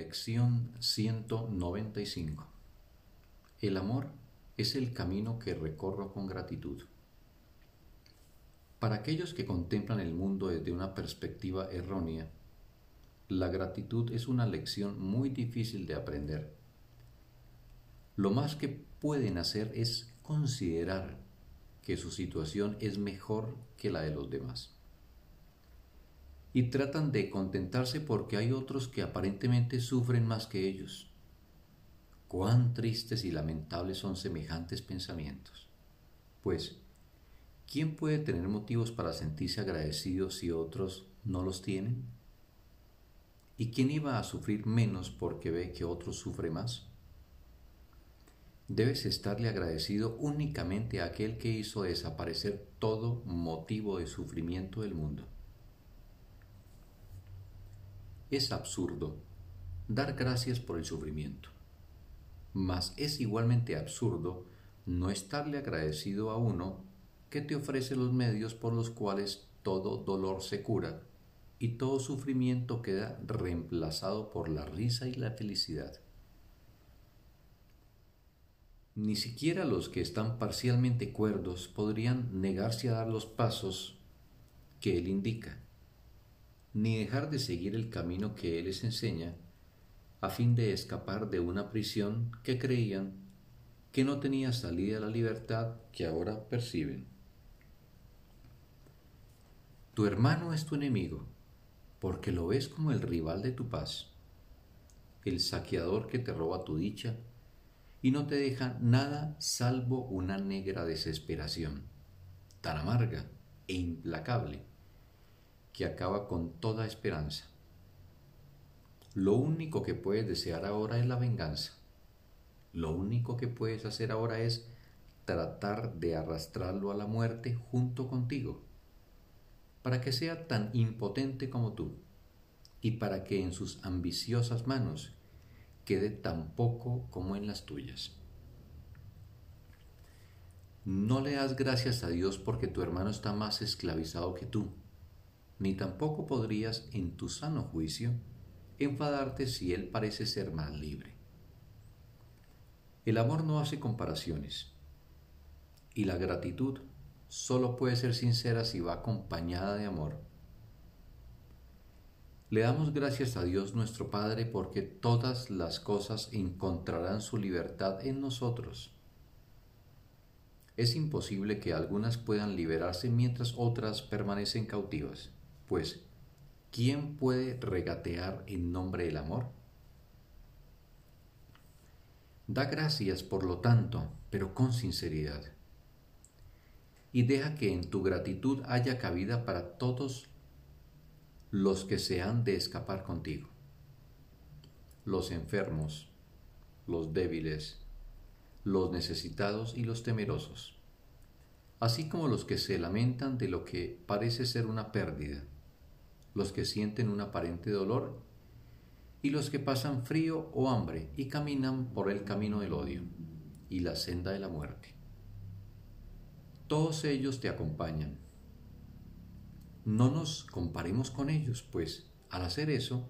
Lección 195 El amor es el camino que recorro con gratitud. Para aquellos que contemplan el mundo desde una perspectiva errónea, la gratitud es una lección muy difícil de aprender. Lo más que pueden hacer es considerar que su situación es mejor que la de los demás. Y tratan de contentarse porque hay otros que aparentemente sufren más que ellos. Cuán tristes y lamentables son semejantes pensamientos. Pues, ¿quién puede tener motivos para sentirse agradecido si otros no los tienen? ¿Y quién iba a sufrir menos porque ve que otros sufre más? Debes estarle agradecido únicamente a aquel que hizo desaparecer todo motivo de sufrimiento del mundo. Es absurdo dar gracias por el sufrimiento, mas es igualmente absurdo no estarle agradecido a uno que te ofrece los medios por los cuales todo dolor se cura y todo sufrimiento queda reemplazado por la risa y la felicidad. Ni siquiera los que están parcialmente cuerdos podrían negarse a dar los pasos que Él indica, ni dejar de seguir el camino que Él les enseña, a fin de escapar de una prisión que creían que no tenía salida a la libertad que ahora perciben. Tu hermano es tu enemigo, porque lo ves como el rival de tu paz, el saqueador que te roba tu dicha y no te deja nada salvo una negra desesperación, tan amarga e implacable, que acaba con toda esperanza. Lo único que puedes desear ahora es la venganza. Lo único que puedes hacer ahora es tratar de arrastrarlo a la muerte junto contigo, para que sea tan impotente como tú, y para que en sus ambiciosas manos quede tan poco como en las tuyas. No le das gracias a Dios porque tu hermano está más esclavizado que tú, ni tampoco podrías, en tu sano juicio, enfadarte si él parece ser más libre. El amor no hace comparaciones, y la gratitud solo puede ser sincera si va acompañada de amor. Le damos gracias a Dios nuestro Padre porque todas las cosas encontrarán su libertad en nosotros. Es imposible que algunas puedan liberarse mientras otras permanecen cautivas, pues ¿quién puede regatear en nombre del amor? Da gracias por lo tanto, pero con sinceridad. Y deja que en tu gratitud haya cabida para todos los que se han de escapar contigo, los enfermos, los débiles, los necesitados y los temerosos, así como los que se lamentan de lo que parece ser una pérdida, los que sienten un aparente dolor y los que pasan frío o hambre y caminan por el camino del odio y la senda de la muerte. Todos ellos te acompañan no nos comparemos con ellos, pues al hacer eso,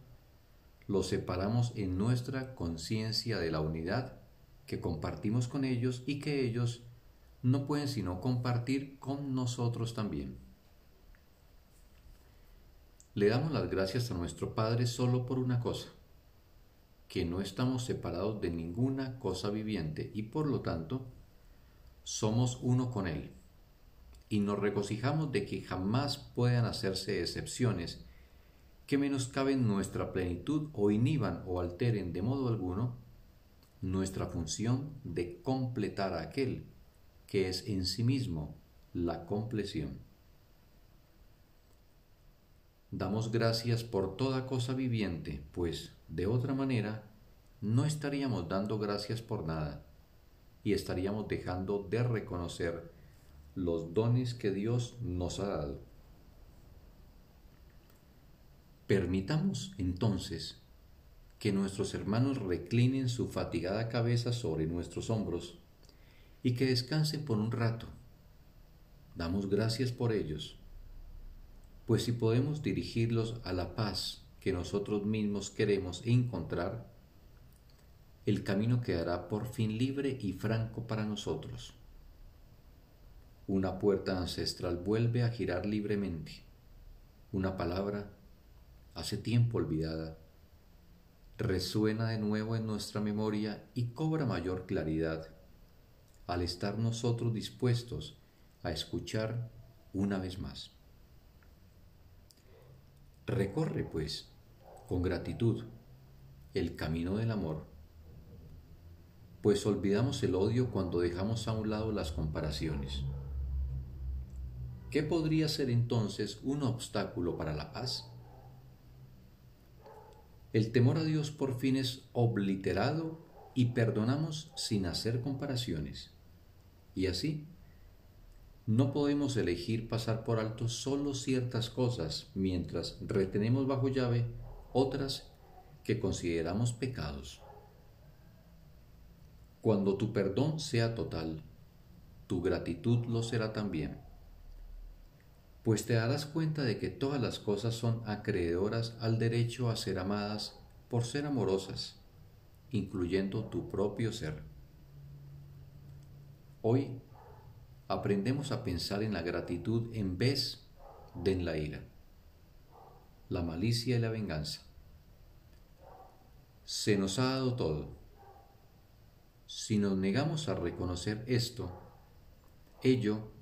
los separamos en nuestra conciencia de la unidad que compartimos con ellos y que ellos no pueden sino compartir con nosotros también. Le damos las gracias a nuestro Padre solo por una cosa, que no estamos separados de ninguna cosa viviente y por lo tanto somos uno con Él y nos regocijamos de que jamás puedan hacerse excepciones que menoscaben nuestra plenitud o inhiban o alteren de modo alguno nuestra función de completar a aquel que es en sí mismo la compleción. Damos gracias por toda cosa viviente, pues de otra manera no estaríamos dando gracias por nada y estaríamos dejando de reconocer los dones que Dios nos ha dado. Permitamos entonces que nuestros hermanos reclinen su fatigada cabeza sobre nuestros hombros y que descansen por un rato. Damos gracias por ellos, pues si podemos dirigirlos a la paz que nosotros mismos queremos encontrar, el camino quedará por fin libre y franco para nosotros. Una puerta ancestral vuelve a girar libremente. Una palabra, hace tiempo olvidada, resuena de nuevo en nuestra memoria y cobra mayor claridad al estar nosotros dispuestos a escuchar una vez más. Recorre, pues, con gratitud el camino del amor, pues olvidamos el odio cuando dejamos a un lado las comparaciones. ¿Qué podría ser entonces un obstáculo para la paz? El temor a Dios por fin es obliterado y perdonamos sin hacer comparaciones. Y así, no podemos elegir pasar por alto solo ciertas cosas mientras retenemos bajo llave otras que consideramos pecados. Cuando tu perdón sea total, tu gratitud lo será también pues te darás cuenta de que todas las cosas son acreedoras al derecho a ser amadas por ser amorosas, incluyendo tu propio ser. Hoy aprendemos a pensar en la gratitud en vez de en la ira, la malicia y la venganza. Se nos ha dado todo. Si nos negamos a reconocer esto, ello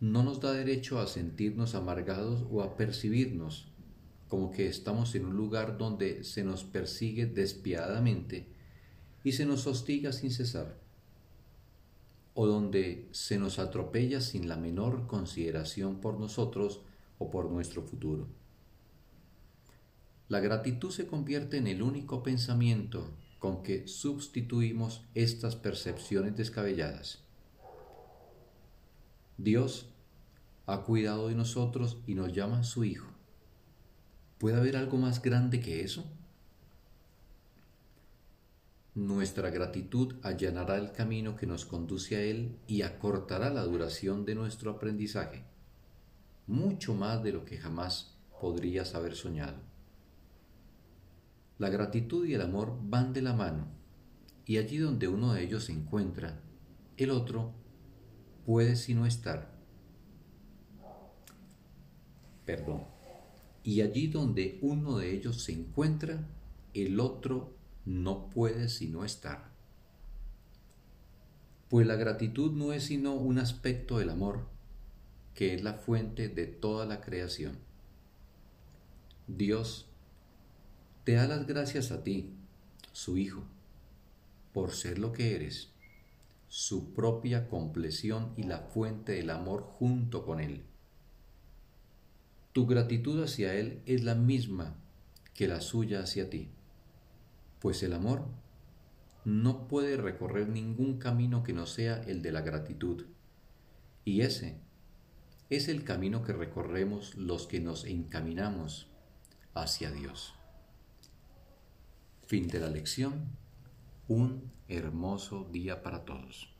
no nos da derecho a sentirnos amargados o a percibirnos como que estamos en un lugar donde se nos persigue despiadadamente y se nos hostiga sin cesar, o donde se nos atropella sin la menor consideración por nosotros o por nuestro futuro. La gratitud se convierte en el único pensamiento con que sustituimos estas percepciones descabelladas. Dios ha cuidado de nosotros y nos llama su Hijo. ¿Puede haber algo más grande que eso? Nuestra gratitud allanará el camino que nos conduce a Él y acortará la duración de nuestro aprendizaje, mucho más de lo que jamás podrías haber soñado. La gratitud y el amor van de la mano, y allí donde uno de ellos se encuentra, el otro puede sino estar. Perdón. Y allí donde uno de ellos se encuentra, el otro no puede sino estar. Pues la gratitud no es sino un aspecto del amor, que es la fuente de toda la creación. Dios te da las gracias a ti, su Hijo, por ser lo que eres su propia compleción y la fuente del amor junto con Él. Tu gratitud hacia Él es la misma que la suya hacia ti, pues el amor no puede recorrer ningún camino que no sea el de la gratitud, y ese es el camino que recorremos los que nos encaminamos hacia Dios. Fin de la lección un hermoso día para todos.